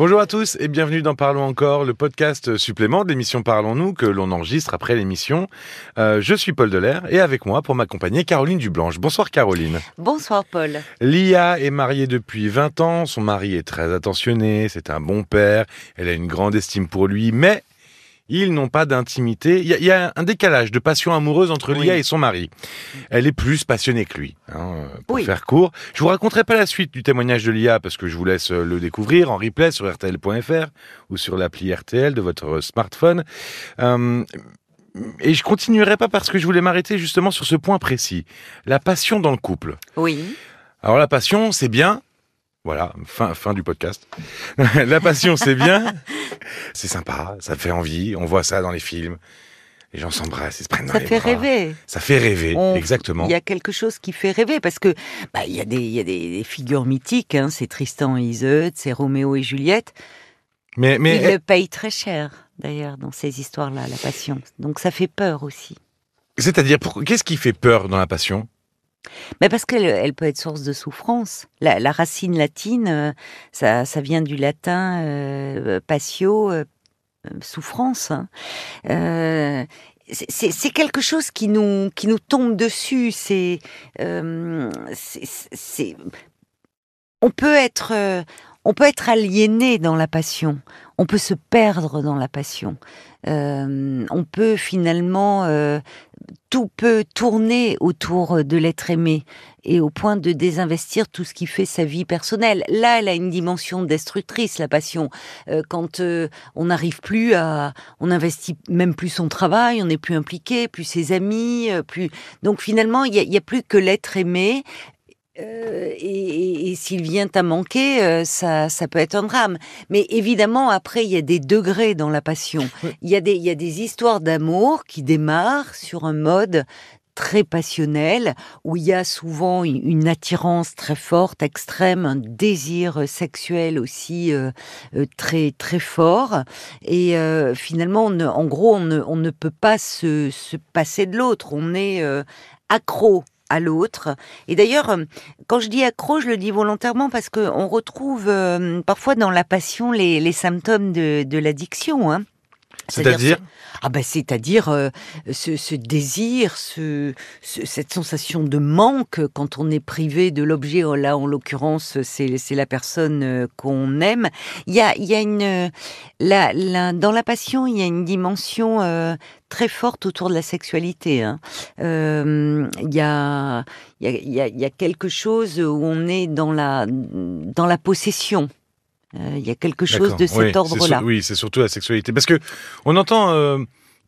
Bonjour à tous et bienvenue dans Parlons encore, le podcast supplément de l'émission Parlons-nous que l'on enregistre après l'émission. Euh, je suis Paul Delair et avec moi pour m'accompagner Caroline Dublanche. Bonsoir Caroline. Bonsoir Paul. Lia est mariée depuis 20 ans, son mari est très attentionné, c'est un bon père, elle a une grande estime pour lui, mais ils n'ont pas d'intimité. Il y, a un décalage de passion amoureuse entre Lia et son mari. Elle est plus passionnée que lui. Hein, pour faire court, je vous raconterai pas la suite du témoignage de Lia parce que je vous laisse euh, le découvrir en replay sur rtl.fr ou sur l'appli RTL de votre smartphone. Euh, et je continuerai pas parce que je voulais m'arrêter justement sur ce point précis. La passion dans le couple. Oui. Alors la passion, c'est bien, voilà, fin, fin du podcast. la passion, c'est bien. C'est sympa, ça fait envie. On voit ça dans les films. Les gens s'embrassent, ils se prennent dans ça les fait rêver. Ça fait rêver, exactement. Il y a quelque chose qui fait rêver parce que bah, il y a des, y a des, figures mythiques. Hein. C'est Tristan et Iseut, c'est Roméo et Juliette. Mais, mais ils le payent très cher d'ailleurs dans ces histoires-là, la passion. Donc ça fait peur aussi. C'est-à-dire, qu'est-ce qui fait peur dans la passion? Mais parce qu'elle elle peut être source de souffrance. La, racine latine, euh, ça, vient du latin euh, patio, euh, souffrance. Hein. c'est quelque chose qui nous qui nous tombe dessus. C'est on peut être on peut être aliéné dans la passion. On peut se perdre dans la passion. on peut finalement tout peut tourner autour de l'être aimé et au point de désinvestir tout ce qui fait sa vie personnelle. Là, elle a une dimension destructrice, la passion. Euh, quand euh, on n'arrive plus à, on n'investit même plus son travail, on n'est plus impliqué, plus ses amis, euh, plus. Donc finalement, il n'y a, plus que l'être aimé. Euh, et, s'il vient à manquer, euh, ça, ça peut être un drame. Mais évidemment, après, il y a des degrés dans la passion. Il y a des, il y a des histoires d'amour qui démarrent sur un mode très passionnel, où il y a souvent une attirance très forte, extrême, un désir sexuel aussi euh, très très fort. Et finalement, en gros, on ne, on ne peut pas se, se passer de l'autre. On est accro à l'autre. Et d'ailleurs, euh, quand je dis accro, je le dis volontairement parce qu'on retrouve euh, parfois dans la passion les, symptômes de, l'addiction. Hein. C'est-à-dire ah ben c'est-à-dire euh, ce, désir, ce, cette sensation de manque quand on est privé de l'objet. Oh, là, en l'occurrence, c'est la personne euh, qu'on aime. Il y a, il y a une la, dans la passion, il y a une dimension euh, très forte autour de la sexualité. Hein. il y a il y a, il y a quelque chose où on est dans la dans la possession. Euh, il y a quelque chose de cet ordre-là. Oui, c'est surtout la sexualité. Parce que on entend euh,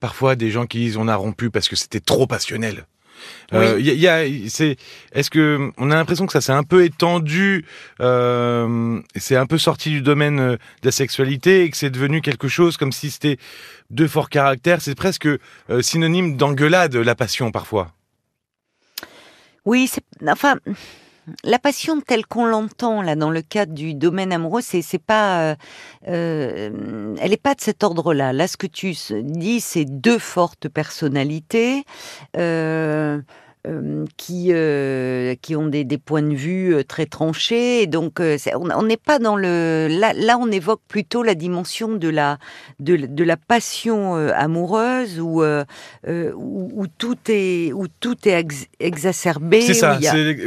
parfois des gens qui disent on a rompu parce que c'était trop passionnel. Euh, y a, c'est, est-ce que on a l'impression que ça s'est un peu étendu, euh, c'est un peu sorti du domaine de la sexualité et que c'est devenu quelque chose comme si c'était deux forts caractères? C'est presque synonyme d'engueulade la passion parfois. Oui, c'est enfin la passion telle qu'on l'entend là dans le cadre du domaine amoureux, c'est pas, euh, euh, elle est pas de cet ordre-là. Là, ce que tu dis, c'est deux fortes personnalités. Euh, euh, qui euh, qui ont des, des, points de vue euh, très tranchés. donc, on n'est pas dans le là, là. On évoque plutôt la dimension de la de, de la passion amoureuse où, où, tout est où tout est exacerbé. C'est ça.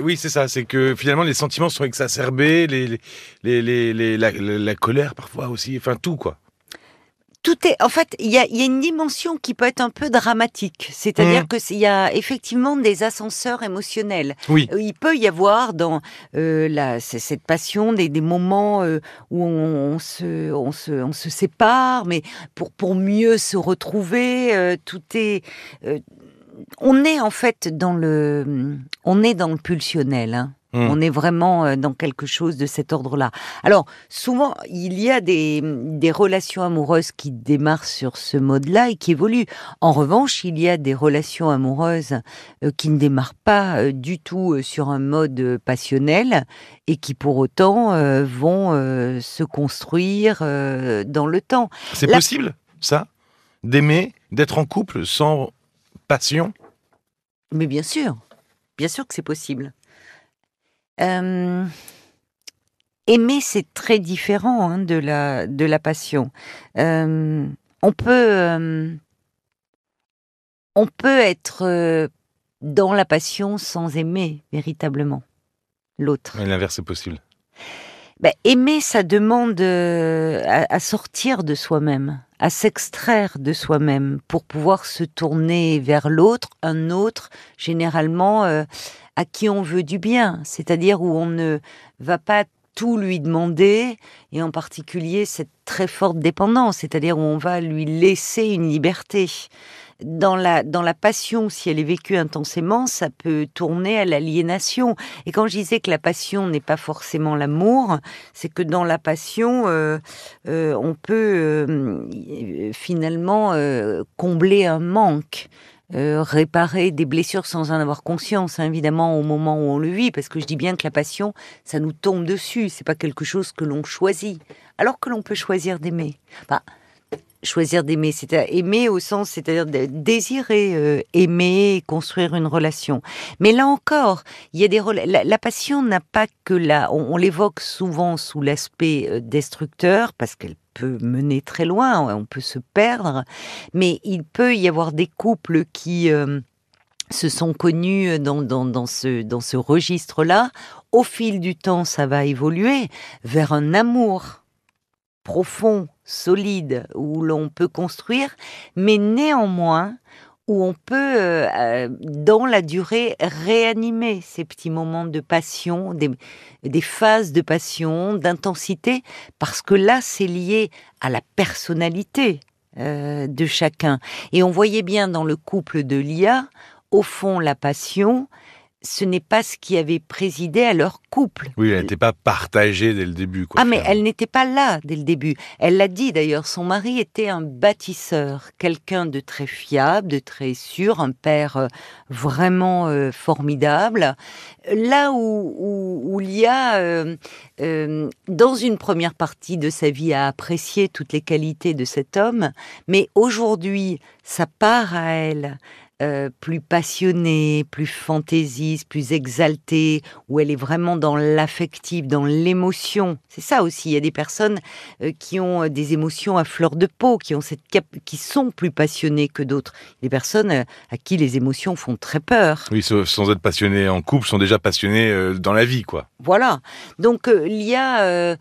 Oui, c'est ça. C'est que finalement les sentiments sont exacerbés, les, les, les, les la, la colère parfois aussi. Enfin tout quoi tout est, en fait, il y a, une dimension qui peut être un peu dramatique. C'est-à-dire mmh. que qu'il y a effectivement des ascenseurs émotionnels. Oui. Euh, il peut y avoir dans euh, la, cette passion des, des moments euh, où on, se, on, se, on se sépare, mais pour, pour mieux se retrouver, euh, tout est, on est en fait dans le, on est dans le pulsionnel. Hein. Mmh. On est vraiment euh, dans quelque chose de cet ordre-là. Alors, souvent, il y a des, relations amoureuses qui démarrent sur ce mode-là et qui évoluent. En revanche, il y a des relations amoureuses euh, qui ne démarrent pas euh, du tout sur un mode passionnel et qui pour autant vont se construire dans le temps. C'est possible, ça D'aimer, d'être en couple sans passion? Mais bien sûr, bien sûr que c'est possible. Euh, aimer, c'est très différent hein, de la de la passion. Euh, on peut euh, on peut être dans la passion sans aimer véritablement l'autre. Mais l'inverse est possible. Ben, aimer, ça demande à, à sortir de soi-même, à s'extraire de soi-même pour pouvoir se tourner vers l'autre, un autre, généralement à qui on veut du bien, c'est-à-dire où on ne va pas tout lui demander, et en particulier cette très forte dépendance, c'est-à-dire où on va lui laisser une liberté. Dans la, dans la passion, si elle est vécue intensément, ça peut tourner à l'aliénation. Et quand je disais que la passion n'est pas forcément l'amour, c'est que dans la passion, euh, euh, on peut euh, finalement combler un manque. Euh, réparer des blessures sans en avoir conscience, hein, évidemment, au moment où on le vit, parce que je dis bien que la passion, ça nous tombe dessus, c'est pas quelque chose que l'on choisit, alors que l'on peut choisir d'aimer. Bah, choisir d'aimer, c'est aimer au sens, c'est-à-dire désirer euh, aimer, construire une relation. Mais là encore, il y a des la, passion n'a pas que là, on, l'évoque souvent sous l'aspect euh, destructeur parce qu'elle peut mener très loin, on peut se perdre, mais il peut y avoir des couples qui euh, se sont connus dans ce, dans ce registre-là. Au fil du temps, ça va évoluer vers un amour profond, solide, où l'on peut construire, mais néanmoins où on peut, euh, dans la durée, réanimer ces petits moments de passion, des, des phases de passion, d'intensité, parce que là, c'est lié à la personnalité euh, de chacun. Et on voyait bien dans le couple de Lia, au fond, la passion, ce n'est pas ce qui avait présidé à leur couple. Oui, elle n'était pas partagée dès le début. ah, mais elle n'était pas là dès le début. Elle l'a dit d'ailleurs, son mari était un bâtisseur, quelqu'un de très fiable, de très sûr, un père euh, vraiment euh, formidable. Là où, où, Lia, euh, dans une première partie de sa vie, a apprécié toutes les qualités de cet homme, mais aujourd'hui, sa part à elle, euh, plus passionnée, plus fantaisiste, plus exaltée, où elle est vraiment dans l'affectif, dans l'émotion. C'est ça aussi. Il y a des personnes euh, qui ont euh, des émotions à fleur de peau, qui ont cette qui sont plus passionnées que d'autres. Des personnes à qui les émotions font très peur. Oui, sans être passionnées en couple, sont déjà passionnées dans la vie, quoi. Voilà. Donc Lia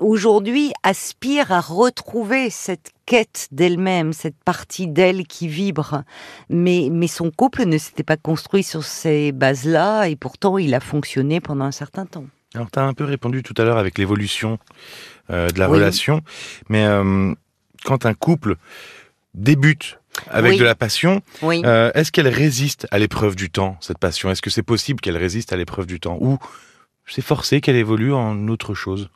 aujourd'hui aspire à retrouver cette quête d'elle-même, cette partie d'elle qui vibre. Mais, mais son couple ne s'était pas construit sur ces bases-là et pourtant il a fonctionné pendant un certain temps. Alors tu as un peu répondu tout à l'heure avec l'évolution euh, de la relation, mais euh, quand un couple débute avec de la passion, euh, est-ce qu'elle résiste à l'épreuve du temps, cette passion? Est-ce que c'est possible qu'elle résiste à l'épreuve du temps? Ou c'est forcé qu'elle évolue en autre chose?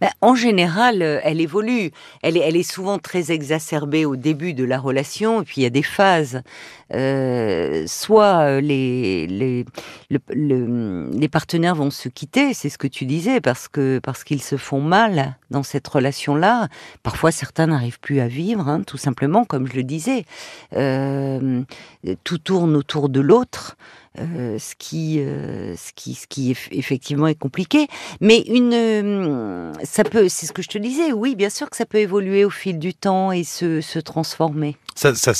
Ben, en général, euh, elle évolue. Elle est, souvent très exacerbée au début de la relation, et puis il y a des phases. Euh, soit euh, les, les, les partenaires vont se quitter, c'est ce que tu disais, parce que parce qu'ils se font mal dans cette relation-là. Parfois, certains n'arrivent plus à vivre, hein, tout simplement, comme je le disais. tout tourne autour de l'autre. Euh, ce qui, euh, ce qui, ce qui effectivement est compliqué. Mais une, euh, ça peut, c'est ce que je te disais. Oui, bien sûr que ça peut évoluer au fil du temps et se, se transformer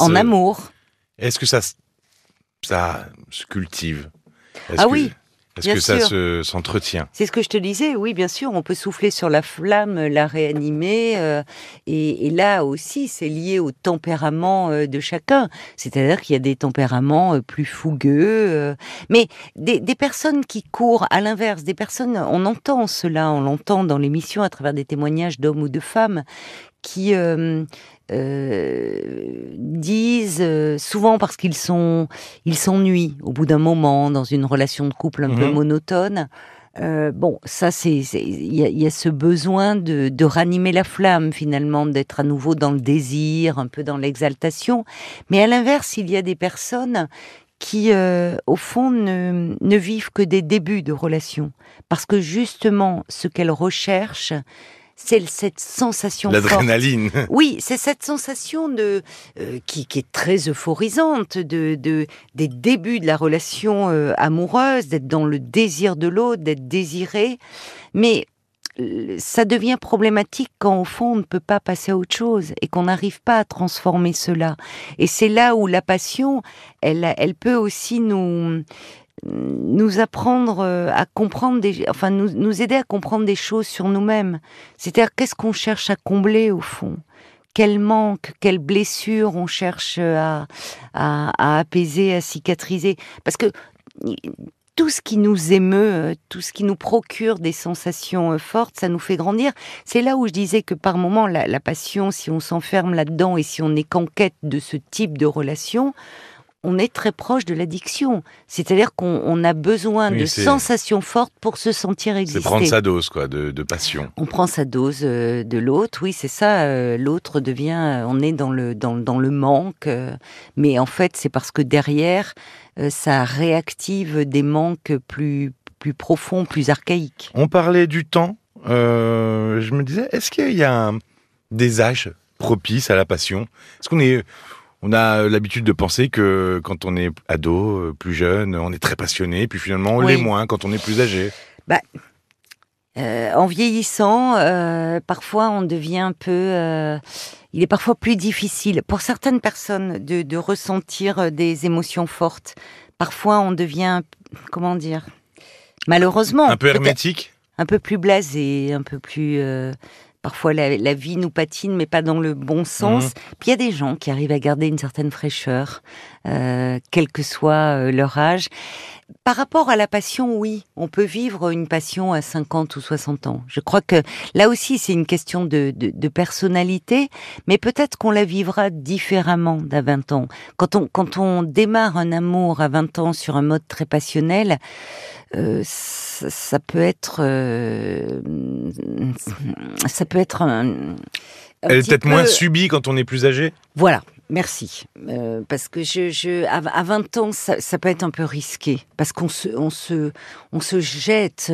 en amour. Est-ce que ça, ça se cultive? Ah oui. Est-ce que ça s'entretient? C'est ce que je te disais, oui, bien sûr, on peut souffler sur la flamme, la réanimer, euh, et, là aussi, c'est lié au tempérament euh, de chacun. C'est-à-dire qu'il y a des tempéraments euh, plus fougueux, mais des, des, personnes qui courent, à l'inverse, des personnes, on entend cela, on l'entend dans l'émission à travers des témoignages d'hommes ou de femmes, qui euh, euh, euh, souvent parce qu'ils sont ils s'ennuient au bout d'un moment dans une relation de couple un peu mhm. monotone. bon, ça c'est il y, a ce besoin de, de ranimer la flamme finalement, d'être à nouveau dans le désir, un peu dans l'exaltation. Mais à l'inverse, il y a des personnes qui, au fond, ne, ne vivent que des débuts de relation, parce que justement, ce qu'elles recherchent, c'est cette sensation L'adrénaline. Oui, c'est cette sensation de euh, qui, qui, est très euphorisante de, de, des débuts de la relation euh, amoureuse, d'être dans le désir de l'autre, d'être désiré. Mais euh, ça devient problématique quand au fond on ne peut pas passer à autre chose et qu'on n'arrive pas à transformer cela. Et c'est là où la passion, elle, elle peut aussi nous nous apprendre euh, à comprendre des, enfin nous, nous aider à comprendre des choses sur nous-mêmes. C'est-à-dire qu'est-ce qu'on cherche à combler au fond? Quel manque, quelle blessure on cherche à, à, à apaiser, à cicatriser? Parce que tout ce qui nous émeut, euh, tout ce qui nous procure des sensations euh, fortes, ça nous fait grandir. C'est là où je disais que par moment, la passion, si on s'enferme là-dedans et si on n'est qu'en quête de ce type de relation, on est très proche de l'addiction. C'est-à-dire qu'on a besoin de sensations fortes pour se sentir exister. C'est prendre sa dose, quoi, de, passion. On prend sa dose euh, de l'autre, oui, c'est ça. Euh, l'autre devient, euh, on est dans le, dans, dans le manque, mais en fait, c'est parce que derrière, ça réactive des manques plus, plus profonds, plus archaïques. On parlait du temps. je me disais, est-ce qu'il y a des âges propices à la passion? Est-ce qu'on est on a euh, l'habitude de penser que quand on est ado, euh, plus jeune, on est très passionné, puis finalement on l'est moins quand on est plus âgé. Bah, euh, en vieillissant, parfois on devient un peu. il est parfois plus difficile pour certaines personnes de, ressentir des émotions fortes. Parfois on devient, comment dire, malheureusement. Un peu hermétique? un peu plus blasé, un peu plus Parfois, la, vie nous patine, mais pas dans le bon sens. Mmh. Puis il y a des gens qui arrivent à garder une certaine fraîcheur, euh, quel que soit euh, leur âge. Par rapport à la passion, oui, on peut vivre une passion à 50 ou 60 ans. Je crois que là aussi, c'est une question de, de, personnalité, mais peut-être qu'on la vivra différemment d'à 20 ans. Quand on, quand on démarre un amour à 20 ans sur un mode très passionnel, euh, ça, peut être, euh, ça peut être un. Elle est peut-être moins subie quand on est plus âgé? Voilà, merci. Euh, parce que je, je à, 20 ans, ça, peut être un peu risqué parce qu'on se, on se, on se jette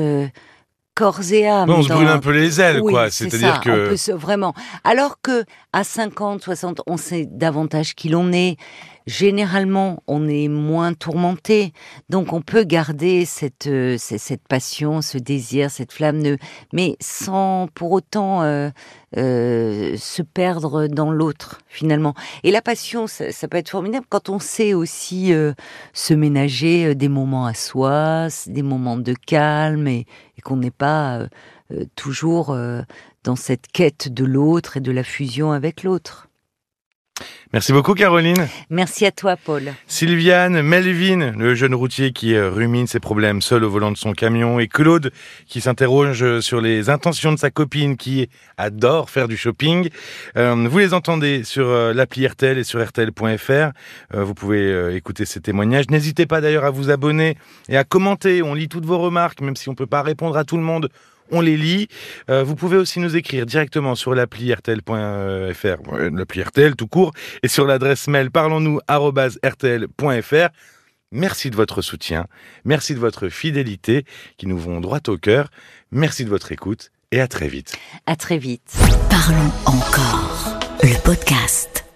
corps et âme. on se brûle un peu les ailes, quoi. C'est-à-dire que vraiment. Alors que à 50, 60, on sait davantage qui l'on est. Généralement, on est moins tourmenté, donc on peut garder cette euh, cette passion, ce désir, cette flamme, mais sans pour autant euh, euh, se perdre dans l'autre finalement. Et la passion, ça, ça, peut être formidable quand on sait aussi se ménager des moments à soi, des moments de calme et, et qu'on n'est pas toujours dans cette quête de l'autre et de la fusion avec l'autre. Merci beaucoup Caroline. Merci à toi Paul. Sylviane, Melvin, le jeune routier qui euh, rumine ses problèmes seul au volant de son camion et Claude qui s'interroge sur les intentions de sa copine qui adore faire du shopping. Euh, vous les entendez sur euh, l'appli RTL et sur rtl.fr. vous pouvez écouter ces témoignages. N'hésitez pas d'ailleurs à vous abonner et à commenter. On lit toutes vos remarques même si on peut pas répondre à tout le monde on les lit. Euh, vous pouvez aussi nous écrire directement sur l'appli rtl.fr, l'appli RTL tout court, et sur l'adresse mail parlons-nous@rtl.fr. Merci de votre soutien, merci de votre fidélité qui nous vont droit au cœur. Merci de votre écoute et à très vite. À très vite. Parlons encore, le podcast.